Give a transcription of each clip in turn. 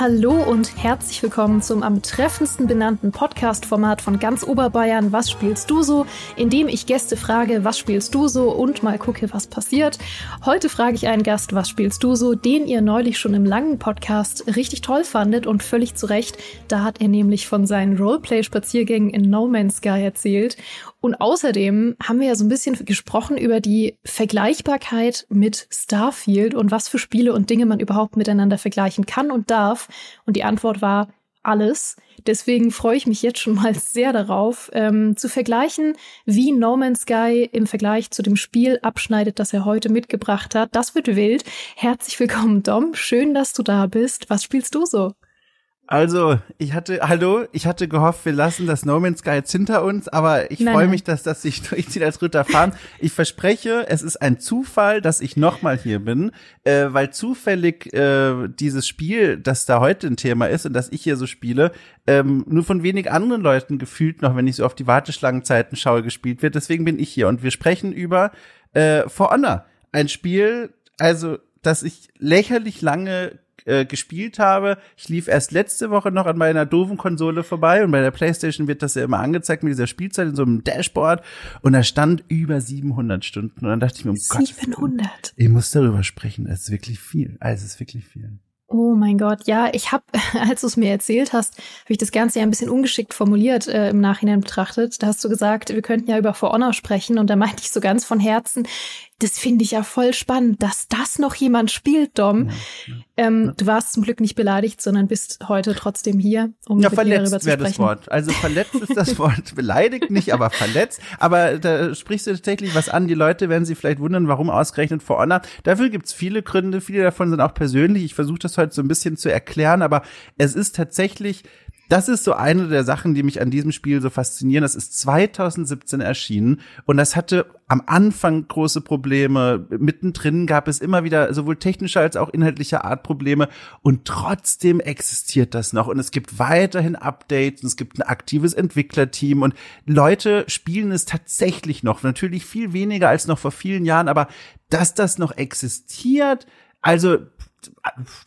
Hallo und herzlich willkommen zum am treffendsten benannten Podcast-Format von ganz Oberbayern. Was spielst du so? In dem ich Gäste frage, was spielst du so? Und mal gucke, was passiert. Heute frage ich einen Gast, was spielst du so? Den ihr neulich schon im langen Podcast richtig toll fandet und völlig zu Recht. Da hat er nämlich von seinen Roleplay-Spaziergängen in No Man's Sky erzählt. Und außerdem haben wir ja so ein bisschen gesprochen über die Vergleichbarkeit mit Starfield und was für Spiele und Dinge man überhaupt miteinander vergleichen kann und darf. Und die Antwort war alles. Deswegen freue ich mich jetzt schon mal sehr darauf, ähm, zu vergleichen, wie No Man's Sky im Vergleich zu dem Spiel abschneidet, das er heute mitgebracht hat. Das wird wild. Herzlich willkommen, Dom. Schön, dass du da bist. Was spielst du so? Also, ich hatte, hallo, ich hatte gehofft, wir lassen das No Man's Sky jetzt hinter uns, aber ich freue mich, dass das sich durchzieht als Ritter fahren. Ich verspreche, es ist ein Zufall, dass ich nochmal hier bin, äh, weil zufällig äh, dieses Spiel, das da heute ein Thema ist und das ich hier so spiele, ähm, nur von wenig anderen Leuten gefühlt noch, wenn ich so auf die Warteschlangenzeiten schaue, gespielt wird. Deswegen bin ich hier und wir sprechen über äh, For Honor, ein Spiel, also das ich lächerlich lange äh, gespielt habe. Ich lief erst letzte Woche noch an meiner doofen Konsole vorbei und bei der PlayStation wird das ja immer angezeigt mit dieser Spielzeit in so einem Dashboard und da stand über 700 Stunden und dann dachte ich mir, um 700. Gott, ich muss darüber sprechen. Es ist wirklich viel. Also es ist wirklich viel. Oh mein Gott, ja, ich habe, als du es mir erzählt hast, habe ich das Ganze ja ein bisschen ungeschickt formuliert äh, im Nachhinein betrachtet. Da hast du gesagt, wir könnten ja über For Honor sprechen und da meinte ich so ganz von Herzen, das finde ich ja voll spannend, dass das noch jemand spielt, Dom. Ja, ja, ähm, ja. Du warst zum Glück nicht beleidigt, sondern bist heute trotzdem hier, um ja, mit verletzt darüber zu sprechen. das Wort. Also verletzt ist das Wort. beleidigt nicht, aber verletzt. Aber da sprichst du tatsächlich was an. Die Leute werden sich vielleicht wundern, warum ausgerechnet For Honor. Dafür gibt's viele Gründe. Viele davon sind auch persönlich. Ich versuche das heute so ein bisschen zu erklären, aber es ist tatsächlich das ist so eine der Sachen, die mich an diesem Spiel so faszinieren. Das ist 2017 erschienen und das hatte am Anfang große Probleme. Mittendrin gab es immer wieder sowohl technischer als auch inhaltlicher Art Probleme und trotzdem existiert das noch und es gibt weiterhin Updates und es gibt ein aktives Entwicklerteam und Leute spielen es tatsächlich noch. Natürlich viel weniger als noch vor vielen Jahren, aber dass das noch existiert, also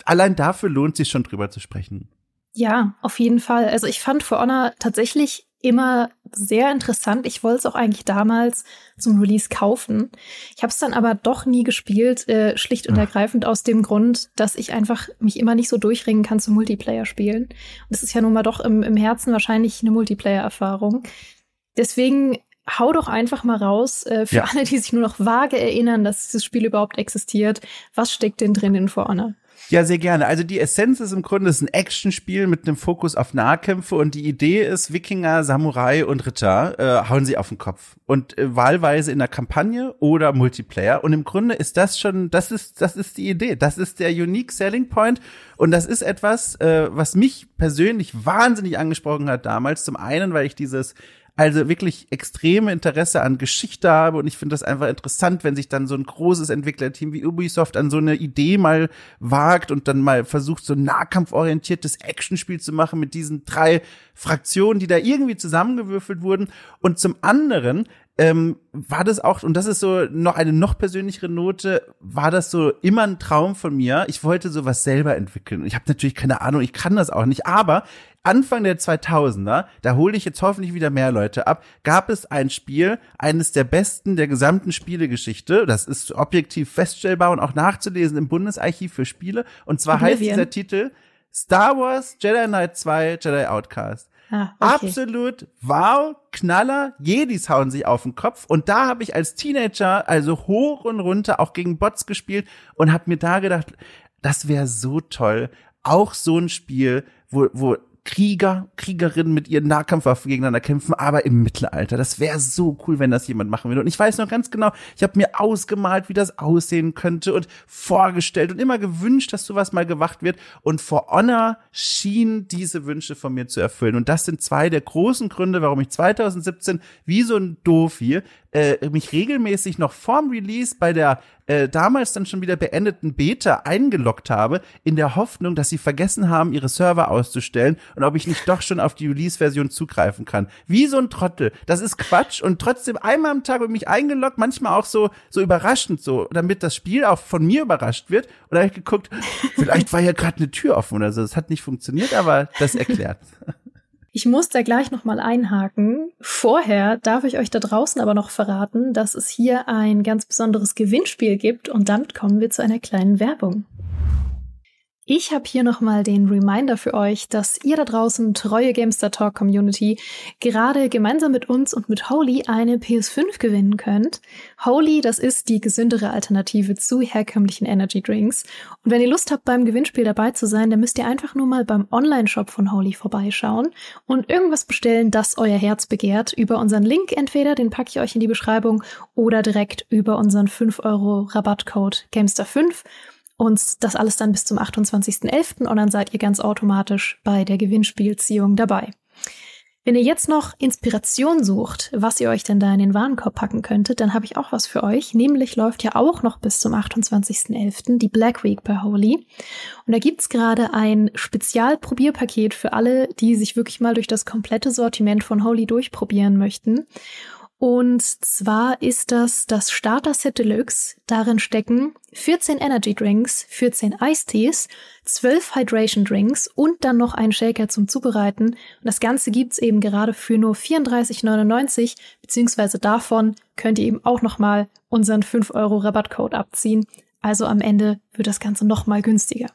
allein dafür lohnt sich schon drüber zu sprechen. Ja, auf jeden Fall. Also ich fand For Honor tatsächlich immer sehr interessant. Ich wollte es auch eigentlich damals zum Release kaufen. Ich habe es dann aber doch nie gespielt, äh, schlicht und ergreifend aus dem Grund, dass ich einfach mich immer nicht so durchringen kann zum Multiplayer spielen. Und das ist ja nun mal doch im, im Herzen wahrscheinlich eine Multiplayer-Erfahrung. Deswegen hau doch einfach mal raus, äh, für ja. alle, die sich nur noch vage erinnern, dass dieses Spiel überhaupt existiert. Was steckt denn drin in For Honor? Ja, sehr gerne. Also die Essenz ist im Grunde ist ein Actionspiel mit einem Fokus auf Nahkämpfe und die Idee ist, Wikinger, Samurai und Ritter äh, hauen sie auf den Kopf und äh, wahlweise in der Kampagne oder Multiplayer und im Grunde ist das schon, das ist das ist die Idee, das ist der unique selling point und das ist etwas, äh, was mich persönlich wahnsinnig angesprochen hat damals. Zum einen, weil ich dieses also wirklich extreme Interesse an Geschichte habe und ich finde das einfach interessant, wenn sich dann so ein großes Entwicklerteam wie Ubisoft an so eine Idee mal wagt und dann mal versucht, so ein nahkampforientiertes Actionspiel zu machen mit diesen drei Fraktionen, die da irgendwie zusammengewürfelt wurden. Und zum anderen ähm, war das auch, und das ist so noch eine noch persönlichere Note, war das so immer ein Traum von mir. Ich wollte sowas selber entwickeln. Ich habe natürlich keine Ahnung, ich kann das auch nicht, aber Anfang der 2000er, da hole ich jetzt hoffentlich wieder mehr Leute ab, gab es ein Spiel, eines der besten der gesamten Spielegeschichte. Das ist objektiv feststellbar und auch nachzulesen im Bundesarchiv für Spiele. Und zwar Oblivion. heißt dieser Titel Star Wars Jedi Knight 2 Jedi Outcast. Ah, okay. Absolut wow, Knaller, Jedis hauen sich auf den Kopf. Und da habe ich als Teenager also hoch und runter auch gegen Bots gespielt und habe mir da gedacht, das wäre so toll. Auch so ein Spiel, wo, wo Krieger, Kriegerinnen mit ihren Nahkampfwaffen gegeneinander kämpfen, aber im Mittelalter. Das wäre so cool, wenn das jemand machen würde. Und ich weiß noch ganz genau, ich habe mir ausgemalt, wie das aussehen könnte und vorgestellt und immer gewünscht, dass sowas mal gemacht wird. Und For Honor schien diese Wünsche von mir zu erfüllen. Und das sind zwei der großen Gründe, warum ich 2017 wie so ein Doof hier äh, mich regelmäßig noch vorm Release bei der äh, damals dann schon wieder beendeten Beta eingeloggt habe, in der Hoffnung, dass sie vergessen haben, ihre Server auszustellen und ob ich nicht doch schon auf die Release-Version zugreifen kann. Wie so ein Trottel. Das ist Quatsch und trotzdem einmal am Tag ich mich eingeloggt, manchmal auch so, so überraschend so, damit das Spiel auch von mir überrascht wird. Und da habe ich geguckt, vielleicht war ja gerade eine Tür offen oder so. Das hat nicht funktioniert, aber das erklärt. Ich muss da gleich nochmal einhaken. Vorher darf ich euch da draußen aber noch verraten, dass es hier ein ganz besonderes Gewinnspiel gibt und damit kommen wir zu einer kleinen Werbung. Ich habe hier nochmal den Reminder für euch, dass ihr da draußen, treue Gamester Talk Community, gerade gemeinsam mit uns und mit Holy eine PS5 gewinnen könnt. Holy, das ist die gesündere Alternative zu herkömmlichen Energy Drinks. Und wenn ihr Lust habt, beim Gewinnspiel dabei zu sein, dann müsst ihr einfach nur mal beim Online-Shop von Holy vorbeischauen und irgendwas bestellen, das euer Herz begehrt, über unseren Link entweder, den packe ich euch in die Beschreibung, oder direkt über unseren 5 Euro Rabattcode Gamester5 und das alles dann bis zum 28.11. und dann seid ihr ganz automatisch bei der Gewinnspielziehung dabei. Wenn ihr jetzt noch Inspiration sucht, was ihr euch denn da in den Warenkorb packen könntet, dann habe ich auch was für euch. Nämlich läuft ja auch noch bis zum 28.11. die Black Week bei Holy. Und da gibt's gerade ein Spezialprobierpaket für alle, die sich wirklich mal durch das komplette Sortiment von Holy durchprobieren möchten. Und zwar ist das das Starter Set Deluxe. Darin stecken 14 Energy Drinks, 14 Ice Teas, 12 Hydration Drinks und dann noch ein Shaker zum Zubereiten. Und das Ganze gibt's eben gerade für nur 34,99, beziehungsweise davon könnt ihr eben auch nochmal unseren 5 Euro Rabattcode abziehen. Also am Ende wird das Ganze nochmal günstiger.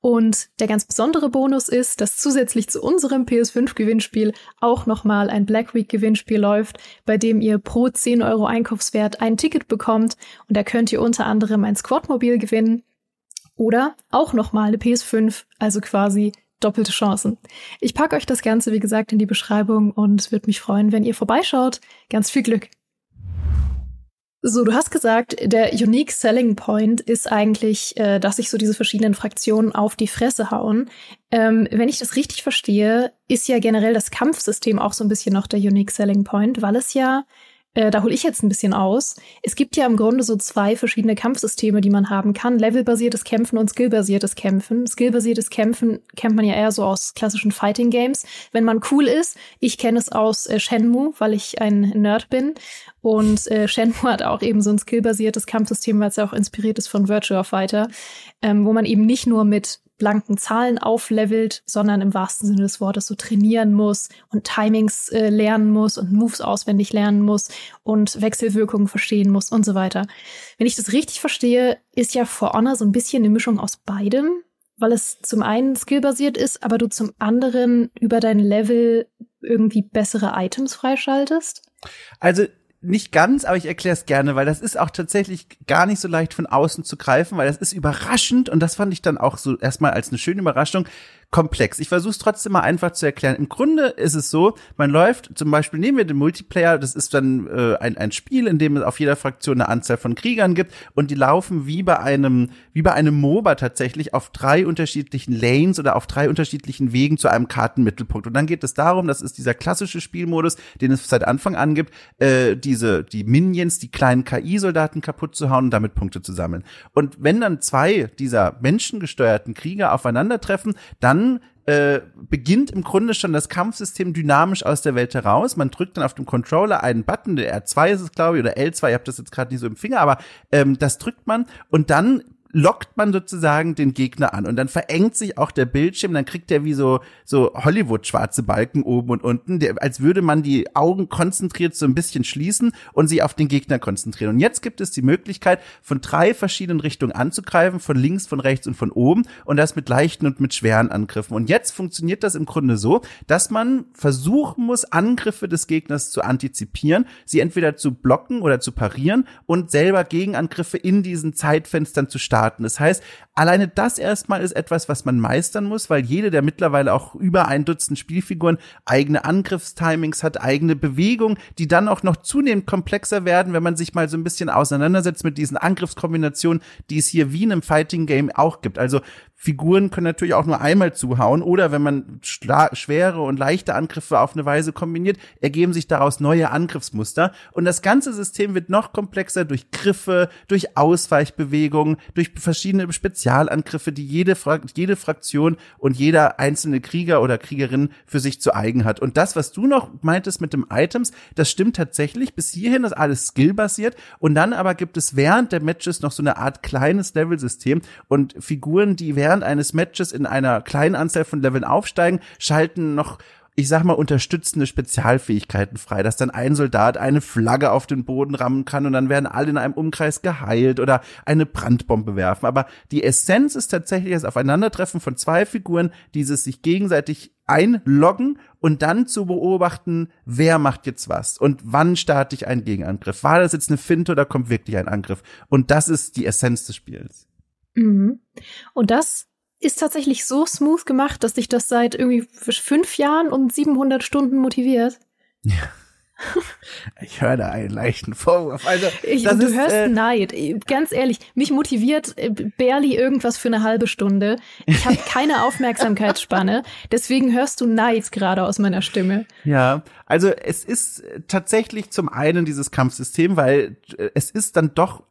Und der ganz besondere Bonus ist, dass zusätzlich zu unserem PS5-Gewinnspiel auch nochmal ein Black Week-Gewinnspiel läuft, bei dem ihr pro 10 Euro Einkaufswert ein Ticket bekommt. Und da könnt ihr unter anderem ein Squadmobil gewinnen oder auch nochmal eine PS5, also quasi doppelte Chancen. Ich packe euch das Ganze, wie gesagt, in die Beschreibung und würde mich freuen, wenn ihr vorbeischaut. Ganz viel Glück! So, du hast gesagt, der Unique Selling Point ist eigentlich, äh, dass sich so diese verschiedenen Fraktionen auf die Fresse hauen. Ähm, wenn ich das richtig verstehe, ist ja generell das Kampfsystem auch so ein bisschen noch der Unique Selling Point, weil es ja äh, da hole ich jetzt ein bisschen aus. Es gibt ja im Grunde so zwei verschiedene Kampfsysteme, die man haben kann. Levelbasiertes Kämpfen und skillbasiertes Kämpfen. Skillbasiertes Kämpfen kennt man ja eher so aus klassischen Fighting Games. Wenn man cool ist, ich kenne es aus äh, Shenmue, weil ich ein Nerd bin. Und äh, Shenmue hat auch eben so ein skillbasiertes Kampfsystem, weil es ja auch inspiriert ist von Virtua Fighter, ähm, wo man eben nicht nur mit blanken Zahlen auflevelt, sondern im wahrsten Sinne des Wortes so trainieren muss und Timings äh, lernen muss und Moves auswendig lernen muss und Wechselwirkungen verstehen muss und so weiter. Wenn ich das richtig verstehe, ist ja For Honor so ein bisschen eine Mischung aus beidem, weil es zum einen skillbasiert ist, aber du zum anderen über dein Level irgendwie bessere Items freischaltest? Also nicht ganz, aber ich erkläre es gerne, weil das ist auch tatsächlich gar nicht so leicht von außen zu greifen, weil das ist überraschend und das fand ich dann auch so erstmal als eine schöne Überraschung komplex. Ich versuche es trotzdem mal einfach zu erklären. Im Grunde ist es so, man läuft, zum Beispiel nehmen wir den Multiplayer, das ist dann äh, ein, ein Spiel, in dem es auf jeder Fraktion eine Anzahl von Kriegern gibt und die laufen wie bei einem, wie bei einem MOBA tatsächlich auf drei unterschiedlichen Lanes oder auf drei unterschiedlichen Wegen zu einem Kartenmittelpunkt. Und dann geht es darum, das ist dieser klassische Spielmodus, den es seit Anfang an gibt, äh, diese, die Minions, die kleinen KI-Soldaten kaputt zu hauen und damit Punkte zu sammeln. Und wenn dann zwei dieser menschengesteuerten Krieger aufeinandertreffen, dann dann äh, beginnt im Grunde schon das Kampfsystem dynamisch aus der Welt heraus. Man drückt dann auf dem Controller einen Button, der R2 ist es, glaube ich, oder L2, ihr habt das jetzt gerade nicht so im Finger, aber ähm, das drückt man und dann lockt man sozusagen den Gegner an und dann verengt sich auch der Bildschirm, dann kriegt er wie so so Hollywood schwarze Balken oben und unten, der, als würde man die Augen konzentriert so ein bisschen schließen und sich auf den Gegner konzentrieren. Und jetzt gibt es die Möglichkeit von drei verschiedenen Richtungen anzugreifen, von links, von rechts und von oben und das mit leichten und mit schweren Angriffen. Und jetzt funktioniert das im Grunde so, dass man versuchen muss, Angriffe des Gegners zu antizipieren, sie entweder zu blocken oder zu parieren und selber Gegenangriffe in diesen Zeitfenstern zu starten starten. Das heißt, alleine das erstmal ist etwas, was man meistern muss, weil jede der mittlerweile auch über ein Dutzend Spielfiguren eigene Angriffstimings hat, eigene Bewegungen, die dann auch noch zunehmend komplexer werden, wenn man sich mal so ein bisschen auseinandersetzt mit diesen Angriffskombinationen, die es hier wie in einem Fighting Game auch gibt. Also Figuren können natürlich auch nur einmal zuhauen oder wenn man schwere und leichte Angriffe auf eine Weise kombiniert, ergeben sich daraus neue Angriffsmuster und das ganze System wird noch komplexer durch Griffe, durch Ausweichbewegungen, durch verschiedene Spezialangriffe, die jede, Fra jede Fraktion und jeder einzelne Krieger oder Kriegerin für sich zu eigen hat. Und das, was du noch meintest mit dem Items, das stimmt tatsächlich. Bis hierhin ist alles skillbasiert und dann aber gibt es während der Matches noch so eine Art kleines Level-System und Figuren, die während eines Matches in einer kleinen Anzahl von Leveln aufsteigen, schalten noch ich sag mal, unterstützende Spezialfähigkeiten frei, dass dann ein Soldat eine Flagge auf den Boden rammen kann und dann werden alle in einem Umkreis geheilt oder eine Brandbombe werfen. Aber die Essenz ist tatsächlich das Aufeinandertreffen von zwei Figuren, dieses sich gegenseitig einloggen und dann zu beobachten, wer macht jetzt was und wann starte ich einen Gegenangriff. War das jetzt eine Finte oder kommt wirklich ein Angriff? Und das ist die Essenz des Spiels. Mhm. Und das ist tatsächlich so smooth gemacht, dass dich das seit irgendwie fünf Jahren und 700 Stunden motiviert. Ja. Ich höre da einen leichten Vorwurf. Also, ich, du ist, hörst äh, Neid. Ganz ehrlich, mich motiviert äh, barely irgendwas für eine halbe Stunde. Ich habe keine Aufmerksamkeitsspanne. Deswegen hörst du Neid gerade aus meiner Stimme. Ja, also es ist tatsächlich zum einen dieses Kampfsystem, weil äh, es ist dann doch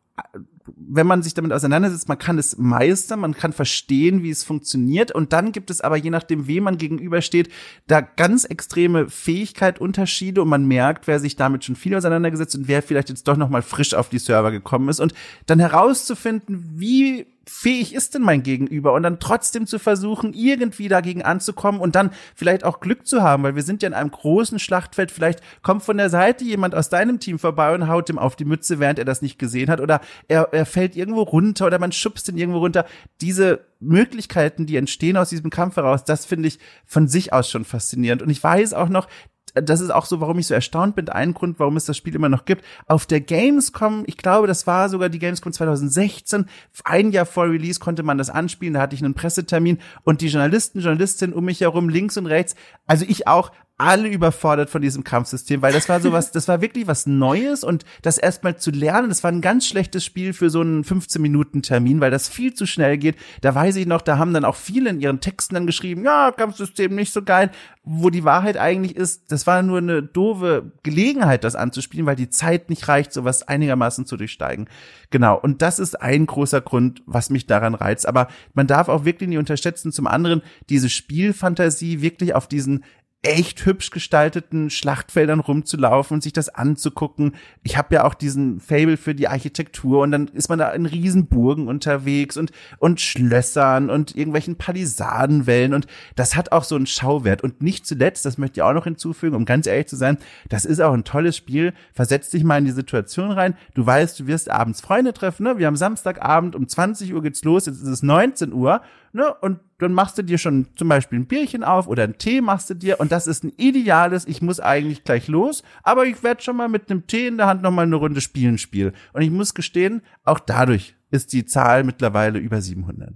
wenn man sich damit auseinandersetzt, man kann es meistern, man kann verstehen, wie es funktioniert. Und dann gibt es aber je nachdem, wem man gegenübersteht, da ganz extreme Fähigkeit-Unterschiede und man merkt, wer sich damit schon viel auseinandergesetzt und wer vielleicht jetzt doch noch mal frisch auf die Server gekommen ist. Und dann herauszufinden, wie fähig ist denn mein Gegenüber? Und dann trotzdem zu versuchen, irgendwie dagegen anzukommen und dann vielleicht auch Glück zu haben, weil wir sind ja in einem großen Schlachtfeld, vielleicht kommt von der Seite jemand aus deinem Team vorbei und haut ihm auf die Mütze, während er das nicht gesehen hat. Oder er, er fällt irgendwo runter oder man schubst ihn irgendwo runter. Diese Möglichkeiten, die entstehen aus diesem Kampf heraus, das finde ich von sich aus schon faszinierend. Und ich weiß auch noch, das ist auch so, warum ich so erstaunt bin. Ein Grund, warum es das Spiel immer noch gibt. Auf der Gamescom, ich glaube, das war sogar die Gamescom 2016, ein Jahr vor Release konnte man das anspielen. Da hatte ich einen Pressetermin und die Journalisten, Journalistinnen um mich herum, links und rechts, also ich auch, alle überfordert von diesem Kampfsystem, weil das war sowas, das war wirklich was Neues und das erstmal zu lernen, das war ein ganz schlechtes Spiel für so einen 15 Minuten Termin, weil das viel zu schnell geht. Da weiß ich noch, da haben dann auch viele in ihren Texten dann geschrieben, ja, Kampfsystem nicht so geil, wo die Wahrheit eigentlich ist, das war nur eine doofe Gelegenheit, das anzuspielen, weil die Zeit nicht reicht, sowas einigermaßen zu durchsteigen. Genau. Und das ist ein großer Grund, was mich daran reizt. Aber man darf auch wirklich nicht unterschätzen, zum anderen diese Spielfantasie wirklich auf diesen echt hübsch gestalteten Schlachtfeldern rumzulaufen und sich das anzugucken. Ich habe ja auch diesen Fable für die Architektur und dann ist man da in Riesenburgen unterwegs und und Schlössern und irgendwelchen Palisadenwellen und das hat auch so einen Schauwert und nicht zuletzt, das möchte ich auch noch hinzufügen, um ganz ehrlich zu sein, das ist auch ein tolles Spiel. Versetz dich mal in die Situation rein. Du weißt, du wirst abends Freunde treffen, ne? Wir haben Samstagabend um 20 Uhr geht's los, jetzt ist es 19 Uhr ne? Und dann machst du dir schon zum Beispiel ein Bierchen auf oder einen Tee machst du dir und das ist ein ideales, ich muss eigentlich gleich los, aber ich werde schon mal mit einem Tee in der Hand noch mal eine Runde spielen spielen. Und ich muss gestehen, auch dadurch ist die Zahl mittlerweile über 700.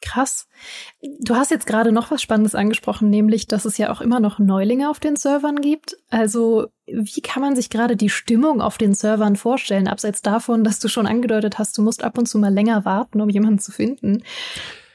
Krass. Du hast jetzt gerade noch was Spannendes angesprochen, nämlich, dass es ja auch immer noch Neulinge auf den Servern gibt. Also, wie kann man sich gerade die Stimmung auf den Servern vorstellen, abseits davon, dass du schon angedeutet hast, du musst ab und zu mal länger warten, um jemanden zu finden?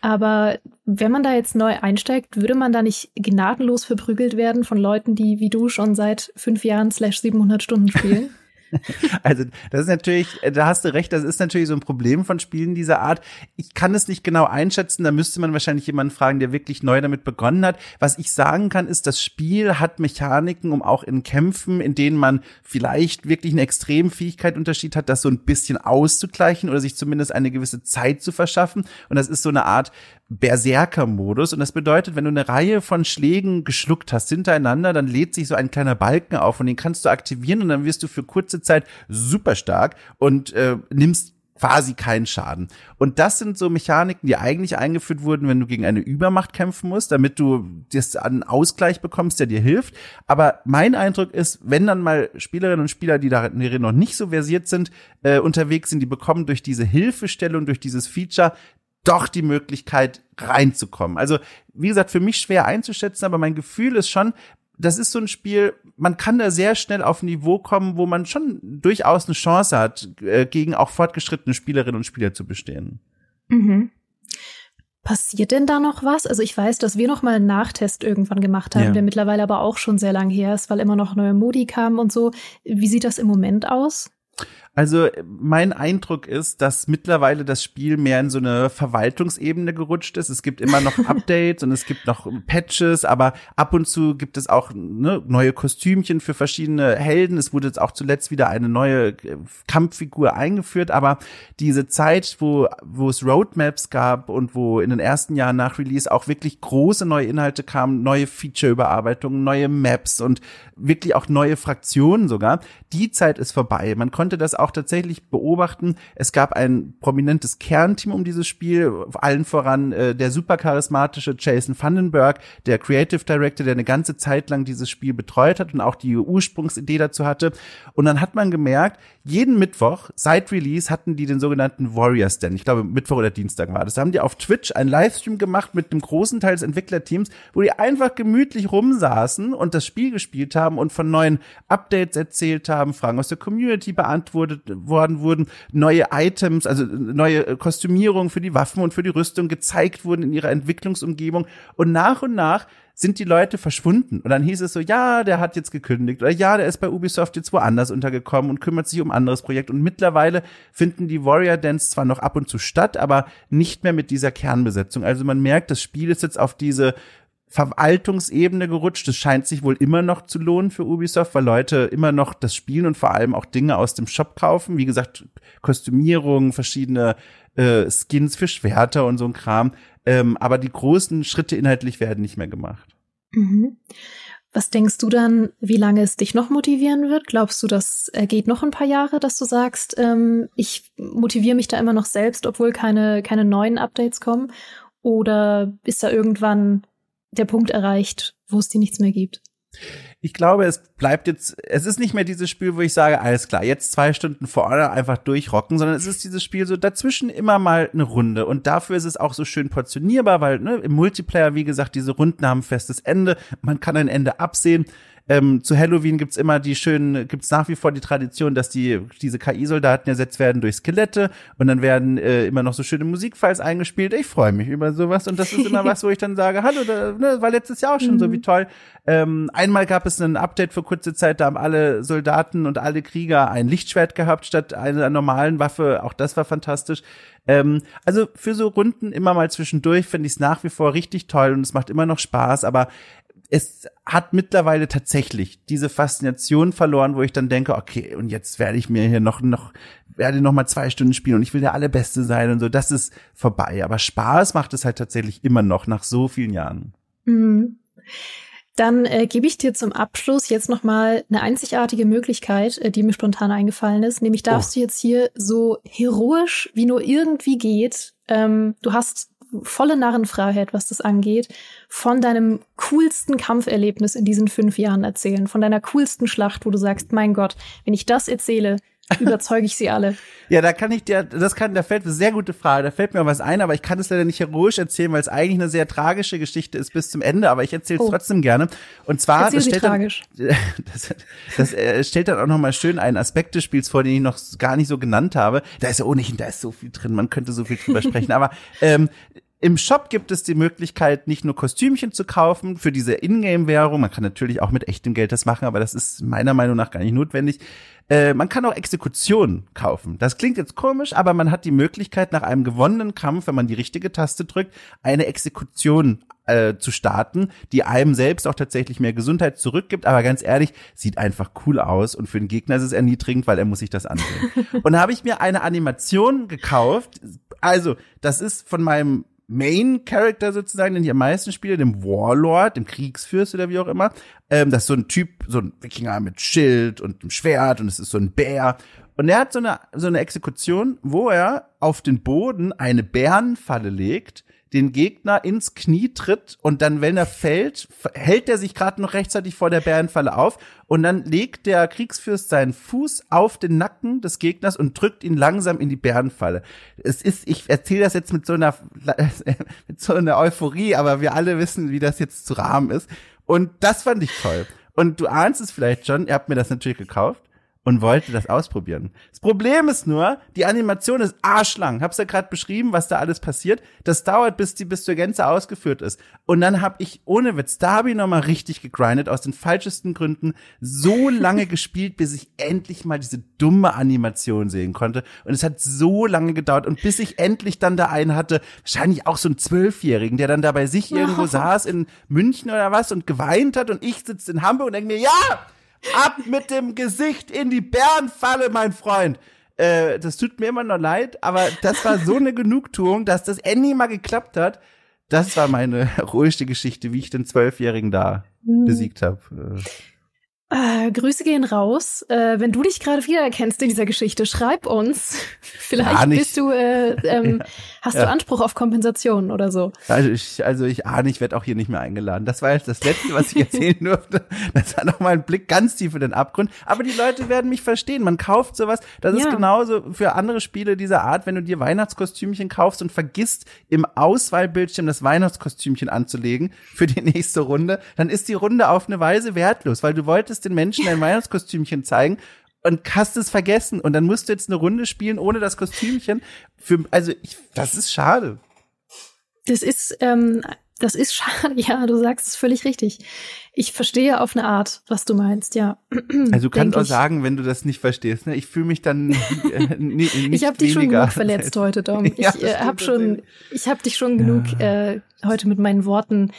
Aber wenn man da jetzt neu einsteigt, würde man da nicht gnadenlos verprügelt werden von Leuten, die wie du schon seit fünf Jahren slash 700 Stunden spielen? Also, das ist natürlich, da hast du recht, das ist natürlich so ein Problem von Spielen dieser Art. Ich kann es nicht genau einschätzen, da müsste man wahrscheinlich jemanden fragen, der wirklich neu damit begonnen hat. Was ich sagen kann, ist, das Spiel hat Mechaniken, um auch in Kämpfen, in denen man vielleicht wirklich einen extremen Fähigkeitsunterschied hat, das so ein bisschen auszugleichen oder sich zumindest eine gewisse Zeit zu verschaffen. Und das ist so eine Art Berserker-Modus. Und das bedeutet, wenn du eine Reihe von Schlägen geschluckt hast hintereinander, dann lädt sich so ein kleiner Balken auf und den kannst du aktivieren und dann wirst du für kurze Zeit super stark und äh, nimmst quasi keinen Schaden. Und das sind so Mechaniken, die eigentlich eingeführt wurden, wenn du gegen eine Übermacht kämpfen musst, damit du das einen Ausgleich bekommst, der dir hilft. Aber mein Eindruck ist, wenn dann mal Spielerinnen und Spieler, die darin noch nicht so versiert sind, äh, unterwegs sind, die bekommen durch diese Hilfestellung, durch dieses Feature doch die Möglichkeit reinzukommen. Also, wie gesagt, für mich schwer einzuschätzen, aber mein Gefühl ist schon, das ist so ein Spiel, man kann da sehr schnell auf ein Niveau kommen, wo man schon durchaus eine Chance hat, äh, gegen auch fortgeschrittene Spielerinnen und Spieler zu bestehen. Mhm. Passiert denn da noch was? Also ich weiß, dass wir noch mal einen Nachtest irgendwann gemacht haben, ja. der mittlerweile aber auch schon sehr lang her ist, weil immer noch neue Modi kamen und so. Wie sieht das im Moment aus? Also mein Eindruck ist, dass mittlerweile das Spiel mehr in so eine Verwaltungsebene gerutscht ist. Es gibt immer noch Updates und es gibt noch Patches, aber ab und zu gibt es auch ne, neue Kostümchen für verschiedene Helden. Es wurde jetzt auch zuletzt wieder eine neue äh, Kampffigur eingeführt, aber diese Zeit, wo, wo es Roadmaps gab und wo in den ersten Jahren nach Release auch wirklich große neue Inhalte kamen, neue Feature-Überarbeitungen, neue Maps und wirklich auch neue Fraktionen sogar, die Zeit ist vorbei. Man konnte das auch tatsächlich beobachten. Es gab ein prominentes Kernteam um dieses Spiel, allen voran äh, der super charismatische Jason Vandenberg, der Creative Director, der eine ganze Zeit lang dieses Spiel betreut hat und auch die Ursprungsidee dazu hatte. Und dann hat man gemerkt, jeden Mittwoch seit Release hatten die den sogenannten Warriors Den. Ich glaube, Mittwoch oder Dienstag war das. Da haben die auf Twitch einen Livestream gemacht mit einem großen Teil des Entwicklerteams, wo die einfach gemütlich rumsaßen und das Spiel gespielt haben und von neuen Updates erzählt haben, Fragen aus der Community beantwortet beantwortet worden wurden, neue Items, also neue Kostümierungen für die Waffen und für die Rüstung gezeigt wurden in ihrer Entwicklungsumgebung und nach und nach sind die Leute verschwunden. Und dann hieß es so, ja, der hat jetzt gekündigt oder ja, der ist bei Ubisoft jetzt woanders untergekommen und kümmert sich um ein anderes Projekt. Und mittlerweile finden die Warrior Dance zwar noch ab und zu statt, aber nicht mehr mit dieser Kernbesetzung. Also man merkt, das Spiel ist jetzt auf diese Verwaltungsebene gerutscht. Es scheint sich wohl immer noch zu lohnen für Ubisoft, weil Leute immer noch das spielen und vor allem auch Dinge aus dem Shop kaufen. Wie gesagt, Kostümierungen, verschiedene äh, Skins für Schwerter und so ein Kram. Ähm, aber die großen Schritte inhaltlich werden nicht mehr gemacht. Mhm. Was denkst du dann, wie lange es dich noch motivieren wird? Glaubst du, das geht noch ein paar Jahre, dass du sagst, ähm, ich motiviere mich da immer noch selbst, obwohl keine, keine neuen Updates kommen? Oder ist da irgendwann der Punkt erreicht, wo es dir nichts mehr gibt. Ich glaube, es bleibt jetzt, es ist nicht mehr dieses Spiel, wo ich sage, alles klar, jetzt zwei Stunden vorne einfach durchrocken, sondern es ist dieses Spiel so dazwischen immer mal eine Runde. Und dafür ist es auch so schön portionierbar, weil ne, im Multiplayer, wie gesagt, diese Runden haben festes Ende. Man kann ein Ende absehen. Ähm, zu Halloween gibt's immer die schönen, gibt's nach wie vor die Tradition, dass die diese KI-Soldaten ersetzt werden durch Skelette und dann werden äh, immer noch so schöne Musikfiles eingespielt. Ich freue mich über sowas und das ist immer was, wo ich dann sage, hallo, da, ne, war letztes Jahr auch schon mhm. so, wie toll. Ähm, einmal gab es ein Update für kurze Zeit, da haben alle Soldaten und alle Krieger ein Lichtschwert gehabt statt einer normalen Waffe. Auch das war fantastisch. Ähm, also für so Runden immer mal zwischendurch finde ich es nach wie vor richtig toll und es macht immer noch Spaß, aber es hat mittlerweile tatsächlich diese Faszination verloren, wo ich dann denke, okay, und jetzt werde ich mir hier noch, noch, werde noch mal zwei Stunden spielen und ich will der allerbeste sein und so. Das ist vorbei. Aber Spaß macht es halt tatsächlich immer noch nach so vielen Jahren. Mhm. Dann äh, gebe ich dir zum Abschluss jetzt noch mal eine einzigartige Möglichkeit, äh, die mir spontan eingefallen ist. Nämlich darfst oh. du jetzt hier so heroisch wie nur irgendwie geht. Ähm, du hast volle Narrenfreiheit, was das angeht, von deinem coolsten Kampferlebnis in diesen fünf Jahren erzählen, von deiner coolsten Schlacht, wo du sagst, mein Gott, wenn ich das erzähle, überzeuge ich sie alle. ja, da kann ich dir, das kann, da fällt eine sehr gute Frage, da fällt mir was ein, aber ich kann es leider nicht heroisch erzählen, weil es eigentlich eine sehr tragische Geschichte ist bis zum Ende, aber ich erzähle es oh. trotzdem gerne. Und zwar, das stellt, dann, das, das äh, stellt dann auch nochmal schön einen Aspekt des Spiels vor, den ich noch gar nicht so genannt habe. Da ist ja ohnehin, da ist so viel drin, man könnte so viel drüber sprechen, aber ähm, im Shop gibt es die Möglichkeit, nicht nur Kostümchen zu kaufen für diese Ingame-Währung. Man kann natürlich auch mit echtem Geld das machen, aber das ist meiner Meinung nach gar nicht notwendig. Äh, man kann auch Exekutionen kaufen. Das klingt jetzt komisch, aber man hat die Möglichkeit, nach einem gewonnenen Kampf, wenn man die richtige Taste drückt, eine Exekution äh, zu starten, die einem selbst auch tatsächlich mehr Gesundheit zurückgibt. Aber ganz ehrlich, sieht einfach cool aus und für den Gegner ist es erniedrigend, weil er muss sich das ansehen. und da habe ich mir eine Animation gekauft. Also, das ist von meinem Main Character sozusagen, den ich am meisten spiele, dem Warlord, dem Kriegsfürst oder wie auch immer. Ähm, das ist so ein Typ, so ein Wikinger mit Schild und einem Schwert und es ist so ein Bär. Und er hat so eine, so eine Exekution, wo er auf den Boden eine Bärenfalle legt, den Gegner ins Knie tritt und dann, wenn er fällt, hält er sich gerade noch rechtzeitig vor der Bärenfalle auf und dann legt der Kriegsfürst seinen Fuß auf den Nacken des Gegners und drückt ihn langsam in die Bärenfalle. Es ist, ich erzähle das jetzt mit so einer, mit so einer Euphorie, aber wir alle wissen, wie das jetzt zu rahmen ist. Und das fand ich toll. Und du ahnst es vielleicht schon, ihr habt mir das natürlich gekauft. Und wollte das ausprobieren. Das Problem ist nur, die Animation ist arschlang. Hab's ja gerade beschrieben, was da alles passiert. Das dauert, bis die bis zur Gänze ausgeführt ist. Und dann hab ich ohne Witz, da hab ich noch mal richtig gegrindet aus den falschesten Gründen, so lange gespielt, bis ich endlich mal diese dumme Animation sehen konnte. Und es hat so lange gedauert und bis ich endlich dann da einen hatte, wahrscheinlich auch so einen Zwölfjährigen, der dann da bei sich irgendwo saß in München oder was und geweint hat und ich sitze in Hamburg und denke mir, ja, Ab mit dem Gesicht in die Bärenfalle, mein Freund. Äh, das tut mir immer noch leid, aber das war so eine Genugtuung, dass das endlich mal geklappt hat. Das war meine ruhigste Geschichte, wie ich den Zwölfjährigen da mhm. besiegt habe. Äh, Grüße gehen raus. Äh, wenn du dich gerade wiedererkennst in dieser Geschichte, schreib uns. Vielleicht bist du, äh, ähm, hast ja. du Anspruch auf Kompensation oder so. Also ich, also ich ahne, ich werde auch hier nicht mehr eingeladen. Das war jetzt das Letzte, was ich erzählen durfte. Das war nochmal ein Blick ganz tief in den Abgrund. Aber die Leute werden mich verstehen. Man kauft sowas. Das ja. ist genauso für andere Spiele dieser Art, wenn du dir Weihnachtskostümchen kaufst und vergisst, im Auswahlbildschirm das Weihnachtskostümchen anzulegen für die nächste Runde, dann ist die Runde auf eine Weise wertlos, weil du wolltest den Menschen ein Weihnachtskostümchen zeigen und hast es vergessen und dann musst du jetzt eine Runde spielen ohne das Kostümchen. Für, also ich, das ist schade. Das ist, ähm, das ist schade. Ja, du sagst es völlig richtig. Ich verstehe auf eine Art, was du meinst, ja. Also du kannst auch sagen, wenn du das nicht verstehst. Ne? Ich fühle mich dann äh, nicht Ich habe dich schon genug verletzt heute, Dom. Ich ja, äh, habe schon, ich habe dich schon genug ja. äh, heute mit meinen Worten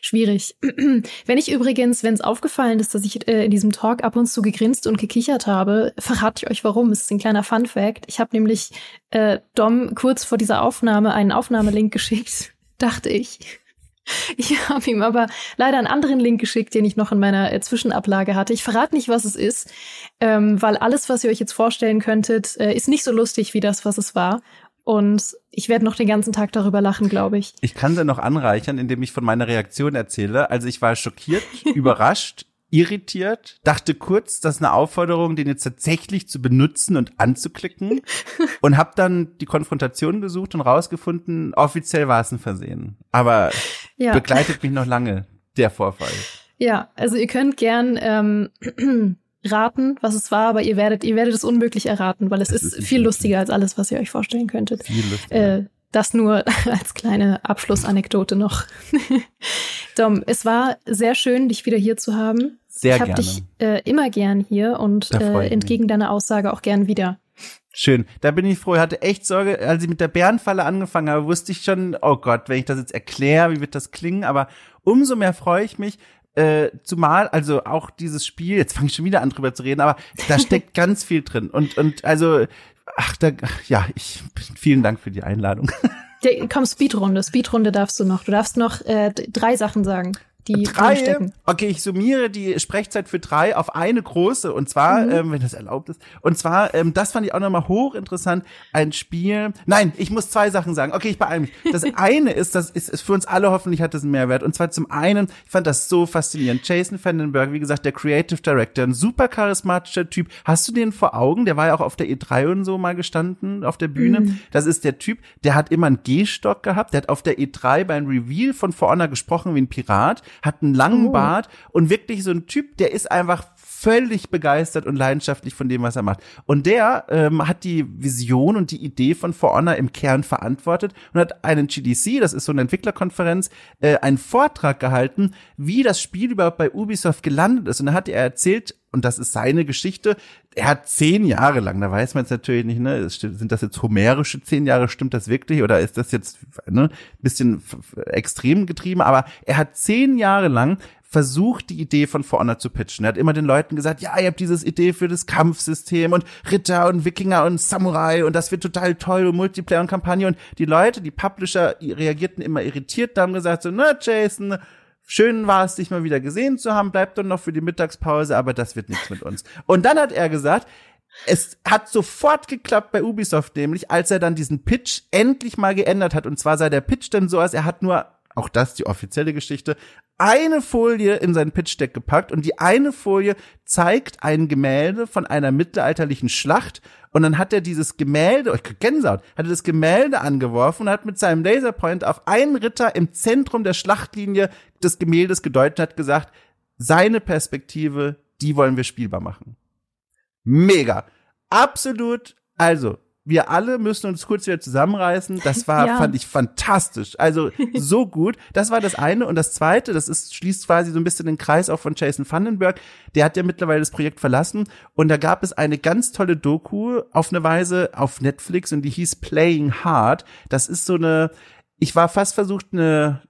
schwierig. wenn ich übrigens, wenn es aufgefallen ist, dass ich äh, in diesem Talk ab und zu gegrinst und gekichert habe, verrate ich euch warum. Es ist ein kleiner Fun Fact. Ich habe nämlich äh, Dom kurz vor dieser Aufnahme einen Aufnahmelink geschickt, dachte ich. Ich habe ihm aber leider einen anderen Link geschickt, den ich noch in meiner äh, Zwischenablage hatte. Ich verrate nicht, was es ist, ähm, weil alles, was ihr euch jetzt vorstellen könntet, äh, ist nicht so lustig wie das, was es war. Und ich werde noch den ganzen Tag darüber lachen, glaube ich. Ich kann sie noch anreichern, indem ich von meiner Reaktion erzähle. Also ich war schockiert, überrascht, irritiert, dachte kurz, das ist eine Aufforderung, den jetzt tatsächlich zu benutzen und anzuklicken und habe dann die Konfrontation gesucht und rausgefunden, offiziell war es ein Versehen. Aber ja. begleitet mich noch lange, der Vorfall. Ja, also ihr könnt gern ähm, raten, was es war, aber ihr werdet, ihr werdet es unmöglich erraten, weil es, es ist, ist viel lustiger als alles, was ihr euch vorstellen könntet. Viel lustiger. Äh, das nur als kleine Abschlussanekdote noch. Dom, es war sehr schön, dich wieder hier zu haben. Sehr ich gerne. Ich habe dich äh, immer gern hier und äh, entgegen mich. deiner Aussage auch gern wieder. Schön. Da bin ich froh. Ich hatte echt Sorge, als ich mit der Bärenfalle angefangen habe, wusste ich schon, oh Gott, wenn ich das jetzt erkläre, wie wird das klingen? Aber umso mehr freue ich mich, äh, zumal, also auch dieses Spiel, jetzt fange ich schon wieder an drüber zu reden, aber da steckt ganz viel drin. Und, und also, ach, da, ja, ich, vielen Dank für die Einladung. Komm, Speedrunde. Speedrunde darfst du noch. Du darfst noch äh, drei Sachen sagen die drei, Okay, ich summiere die Sprechzeit für drei auf eine große und zwar, mhm. ähm, wenn das erlaubt ist. Und zwar, ähm, das fand ich auch nochmal hochinteressant, ein Spiel. Nein, ich muss zwei Sachen sagen. Okay, ich beeile mich. Das eine ist, das ist, ist für uns alle hoffentlich hat das einen Mehrwert. Und zwar zum einen, ich fand das so faszinierend. Jason Vandenberg, wie gesagt, der Creative Director, ein super charismatischer Typ. Hast du den vor Augen? Der war ja auch auf der E3 und so mal gestanden, auf der Bühne. Mhm. Das ist der Typ, der hat immer einen Gehstock gehabt. Der hat auf der E3 beim Reveal von For Honor gesprochen wie ein Pirat hat einen langen oh. Bart und wirklich so ein Typ, der ist einfach völlig begeistert und leidenschaftlich von dem, was er macht. Und der ähm, hat die Vision und die Idee von For Honor im Kern verantwortet und hat einen GDC, das ist so eine Entwicklerkonferenz, äh, einen Vortrag gehalten, wie das Spiel überhaupt bei Ubisoft gelandet ist. Und da hat er erzählt, und das ist seine Geschichte. Er hat zehn Jahre lang, da weiß man jetzt natürlich nicht, ne, sind das jetzt homerische zehn Jahre, stimmt das wirklich oder ist das jetzt ne, bisschen extrem getrieben? Aber er hat zehn Jahre lang versucht, die Idee von For Honor zu pitchen. Er hat immer den Leuten gesagt, ja, ihr habt dieses Idee für das Kampfsystem und Ritter und Wikinger und Samurai und das wird total toll und Multiplayer und Kampagne und die Leute, die Publisher reagierten immer irritiert, da haben gesagt so, na Jason, Schön war es, dich mal wieder gesehen zu haben. Bleib doch noch für die Mittagspause, aber das wird nichts mit uns. Und dann hat er gesagt, es hat sofort geklappt bei Ubisoft, nämlich als er dann diesen Pitch endlich mal geändert hat. Und zwar sah der Pitch dann so aus, er hat nur, auch das die offizielle Geschichte, eine Folie in sein Pitch-Deck gepackt und die eine Folie zeigt ein Gemälde von einer mittelalterlichen Schlacht und dann hat er dieses Gemälde, oh, ich krieg Gänsehaut, hat er das Gemälde angeworfen und hat mit seinem Laserpoint auf einen Ritter im Zentrum der Schlachtlinie des Gemäldes gedeutet hat gesagt, seine Perspektive, die wollen wir spielbar machen. Mega. Absolut. Also, wir alle müssen uns kurz wieder zusammenreißen. Das war, ja. fand ich fantastisch. Also so gut. Das war das eine. Und das zweite, das ist, schließt quasi so ein bisschen den Kreis auch von Jason Vandenberg. Der hat ja mittlerweile das Projekt verlassen. Und da gab es eine ganz tolle Doku auf eine Weise auf Netflix und die hieß Playing Hard. Das ist so eine, ich war fast versucht, eine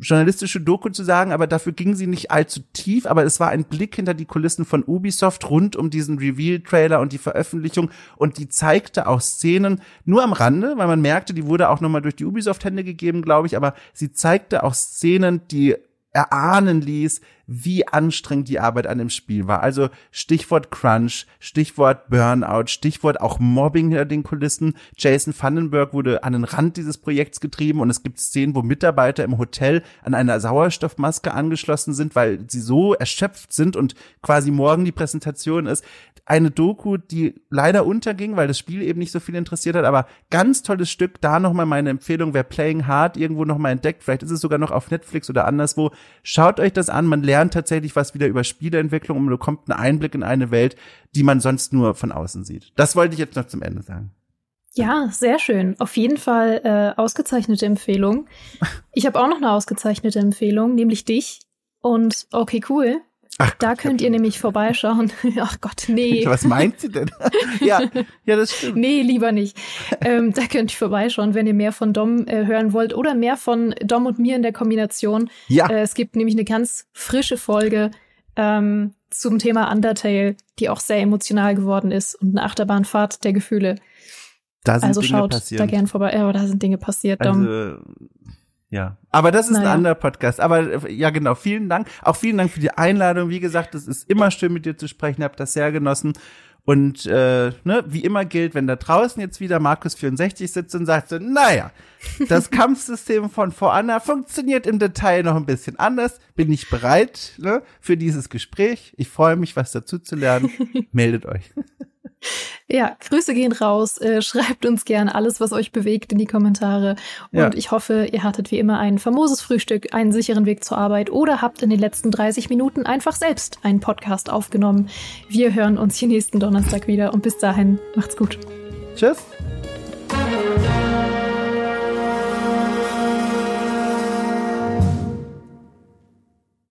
journalistische Doku zu sagen, aber dafür ging sie nicht allzu tief, aber es war ein Blick hinter die Kulissen von Ubisoft rund um diesen Reveal-Trailer und die Veröffentlichung. Und die zeigte auch Szenen nur am Rande, weil man merkte, die wurde auch nochmal durch die Ubisoft-Hände gegeben, glaube ich, aber sie zeigte auch Szenen, die erahnen ließ, wie anstrengend die Arbeit an dem Spiel war. Also Stichwort Crunch, Stichwort Burnout, Stichwort auch Mobbing hinter den Kulissen. Jason Vandenberg wurde an den Rand dieses Projekts getrieben und es gibt Szenen, wo Mitarbeiter im Hotel an einer Sauerstoffmaske angeschlossen sind, weil sie so erschöpft sind und quasi morgen die Präsentation ist. Eine Doku, die leider unterging, weil das Spiel eben nicht so viel interessiert hat, aber ganz tolles Stück. Da nochmal meine Empfehlung, wer Playing Hard irgendwo nochmal entdeckt, vielleicht ist es sogar noch auf Netflix oder anderswo. Schaut euch das an, man lernt lernt tatsächlich was wieder über Spieleentwicklung und bekommt einen Einblick in eine Welt, die man sonst nur von außen sieht. Das wollte ich jetzt noch zum Ende sagen. Ja, sehr schön. Auf jeden Fall äh, ausgezeichnete Empfehlung. Ich habe auch noch eine ausgezeichnete Empfehlung, nämlich dich. Und okay, cool. Ach, da Gott, könnt ihr nämlich vorbeischauen. Ach Gott, nee. Was meint sie denn? ja, ja, das stimmt. Nee, lieber nicht. ähm, da könnt ihr vorbeischauen, wenn ihr mehr von Dom äh, hören wollt oder mehr von Dom und mir in der Kombination. Ja. Äh, es gibt nämlich eine ganz frische Folge ähm, zum Thema Undertale, die auch sehr emotional geworden ist und eine Achterbahnfahrt der Gefühle. Da sind also Dinge schaut passiert. da gern vorbei. Ja, da sind Dinge passiert, Dom. Also, ja, aber das ist naja. ein anderer Podcast. Aber ja, genau. Vielen Dank. Auch vielen Dank für die Einladung. Wie gesagt, es ist immer schön mit dir zu sprechen. Hab das sehr genossen. Und äh, ne, wie immer gilt, wenn da draußen jetzt wieder Markus 64 sitzt und sagt so, naja, das Kampfsystem von Honor funktioniert im Detail noch ein bisschen anders. Bin ich bereit ne, für dieses Gespräch? Ich freue mich, was dazu zu lernen. Meldet euch. Ja, Grüße gehen raus. Äh, schreibt uns gerne alles, was euch bewegt, in die Kommentare. Und ja. ich hoffe, ihr hattet wie immer ein famoses Frühstück, einen sicheren Weg zur Arbeit oder habt in den letzten 30 Minuten einfach selbst einen Podcast aufgenommen. Wir hören uns hier nächsten Donnerstag wieder und bis dahin macht's gut. Tschüss.